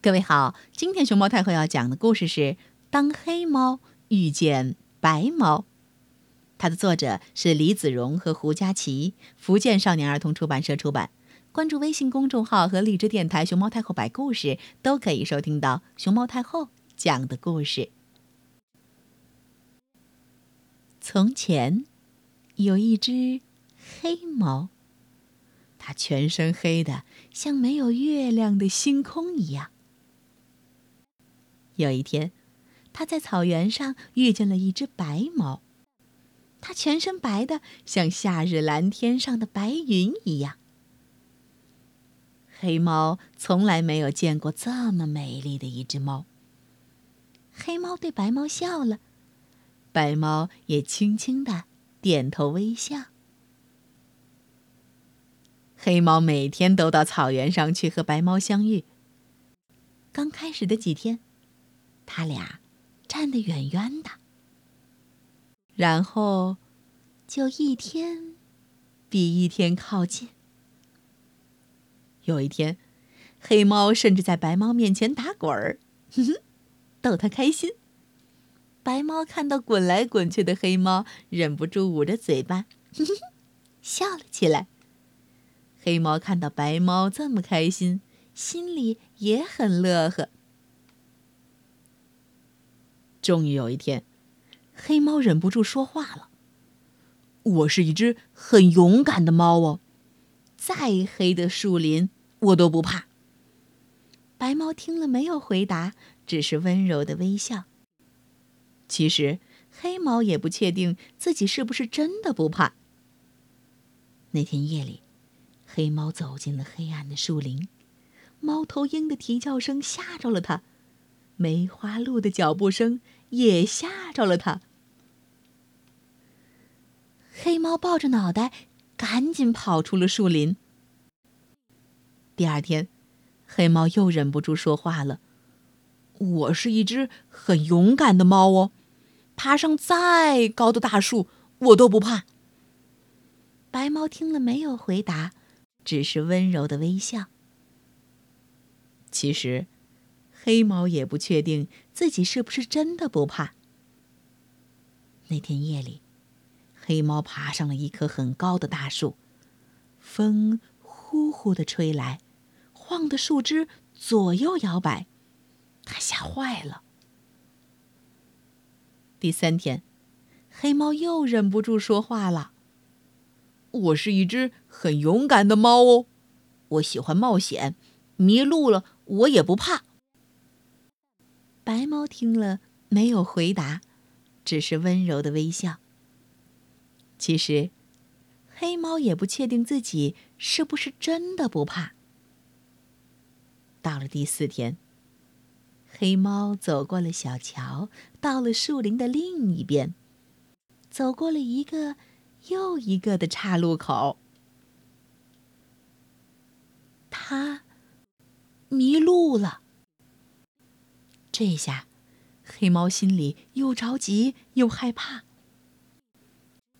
各位好，今天熊猫太后要讲的故事是《当黑猫遇见白猫》，它的作者是李子荣和胡佳琪，福建少年儿童出版社出版。关注微信公众号和荔枝电台“熊猫太后摆故事”，都可以收听到熊猫太后讲的故事。从前，有一只黑猫，它全身黑的像没有月亮的星空一样。有一天，他在草原上遇见了一只白猫，它全身白的像夏日蓝天上的白云一样。黑猫从来没有见过这么美丽的一只猫。黑猫对白猫笑了，白猫也轻轻的点头微笑。黑猫每天都到草原上去和白猫相遇。刚开始的几天。他俩站得远远的，然后就一天比一天靠近。有一天，黑猫甚至在白猫面前打滚儿，哼哼，逗它开心。白猫看到滚来滚去的黑猫，忍不住捂着嘴巴，哼哼，笑了起来。黑猫看到白猫这么开心，心里也很乐呵。终于有一天，黑猫忍不住说话了：“我是一只很勇敢的猫哦，再黑的树林我都不怕。”白猫听了没有回答，只是温柔的微笑。其实，黑猫也不确定自己是不是真的不怕。那天夜里，黑猫走进了黑暗的树林，猫头鹰的啼叫声吓着了它。梅花鹿的脚步声也吓着了他。黑猫抱着脑袋，赶紧跑出了树林。第二天，黑猫又忍不住说话了：“我是一只很勇敢的猫哦，爬上再高的大树我都不怕。”白猫听了没有回答，只是温柔的微笑。其实。黑猫也不确定自己是不是真的不怕。那天夜里，黑猫爬上了一棵很高的大树，风呼呼的吹来，晃得树枝左右摇摆，它吓坏了。第三天，黑猫又忍不住说话了：“我是一只很勇敢的猫哦，我喜欢冒险，迷路了我也不怕。”白猫听了没有回答，只是温柔的微笑。其实，黑猫也不确定自己是不是真的不怕。到了第四天，黑猫走过了小桥，到了树林的另一边，走过了一个又一个的岔路口，它迷路了。这下，黑猫心里又着急又害怕。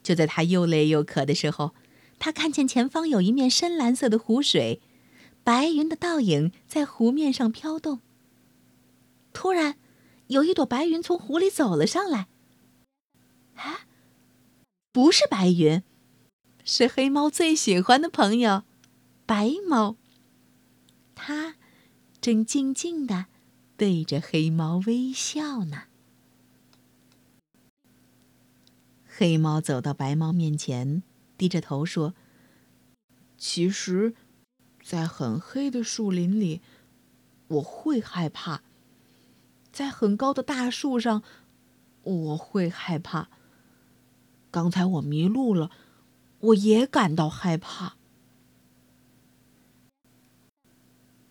就在它又累又渴的时候，它看见前方有一面深蓝色的湖水，白云的倒影在湖面上飘动。突然，有一朵白云从湖里走了上来。啊，不是白云，是黑猫最喜欢的朋友——白猫。它正静静的。对着黑猫微笑呢。黑猫走到白猫面前，低着头说：“其实，在很黑的树林里，我会害怕；在很高的大树上，我会害怕。刚才我迷路了，我也感到害怕。”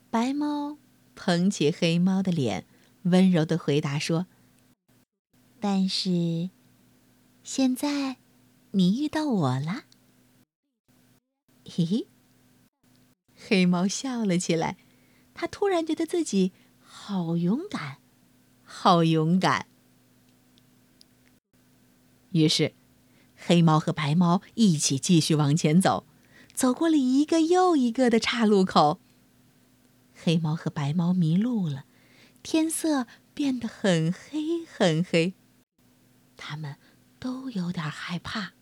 白猫。捧起黑猫的脸，温柔的回答说：“但是，现在，你遇到我了。”嘿嘿，黑猫笑了起来，他突然觉得自己好勇敢，好勇敢。于是，黑猫和白猫一起继续往前走，走过了一个又一个的岔路口。黑猫和白猫迷路了，天色变得很黑很黑，他们都有点害怕。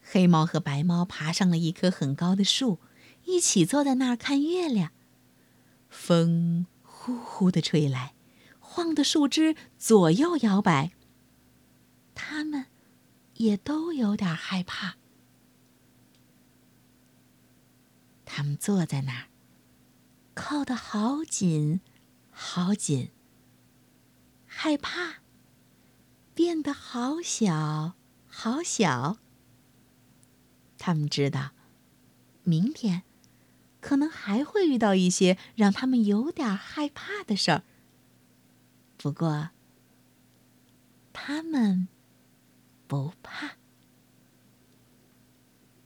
黑猫和白猫爬上了一棵很高的树，一起坐在那儿看月亮。风呼呼的吹来，晃得树枝左右摇摆。他们也都有点害怕。他们坐在那儿，靠得好紧，好紧。害怕，变得好小，好小。他们知道，明天可能还会遇到一些让他们有点害怕的事儿。不过，他们不怕。